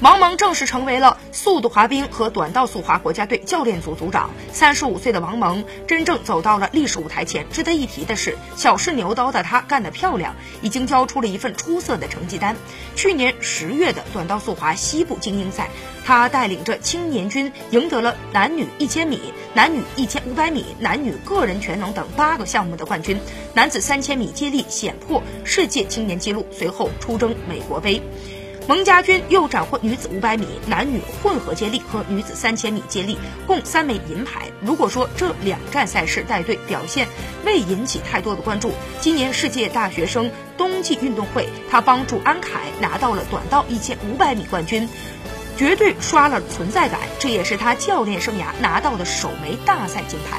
王蒙正式成为了速度滑冰和短道速滑国家队教练组组长。三十五岁的王蒙真正走到了历史舞台前。值得一提的是，小试牛刀的他干得漂亮，已经交出了一份出色的成绩单。去年十月的短道速滑西部精英赛，他带领着青年军赢得了男女一千米、男女一千五百米、男女个人全能等八个项目的冠军。男子三千米接力险破世界青年纪录，随后出征美国杯。蒙家军又斩获女子五百米、男女混合接力和女子三千米接力，共三枚银牌。如果说这两站赛事带队表现未引起太多的关注，今年世界大学生冬季运动会，他帮助安凯拿到了短道一千五百米冠军，绝对刷了存在感。这也是他教练生涯拿到的首枚大赛金牌。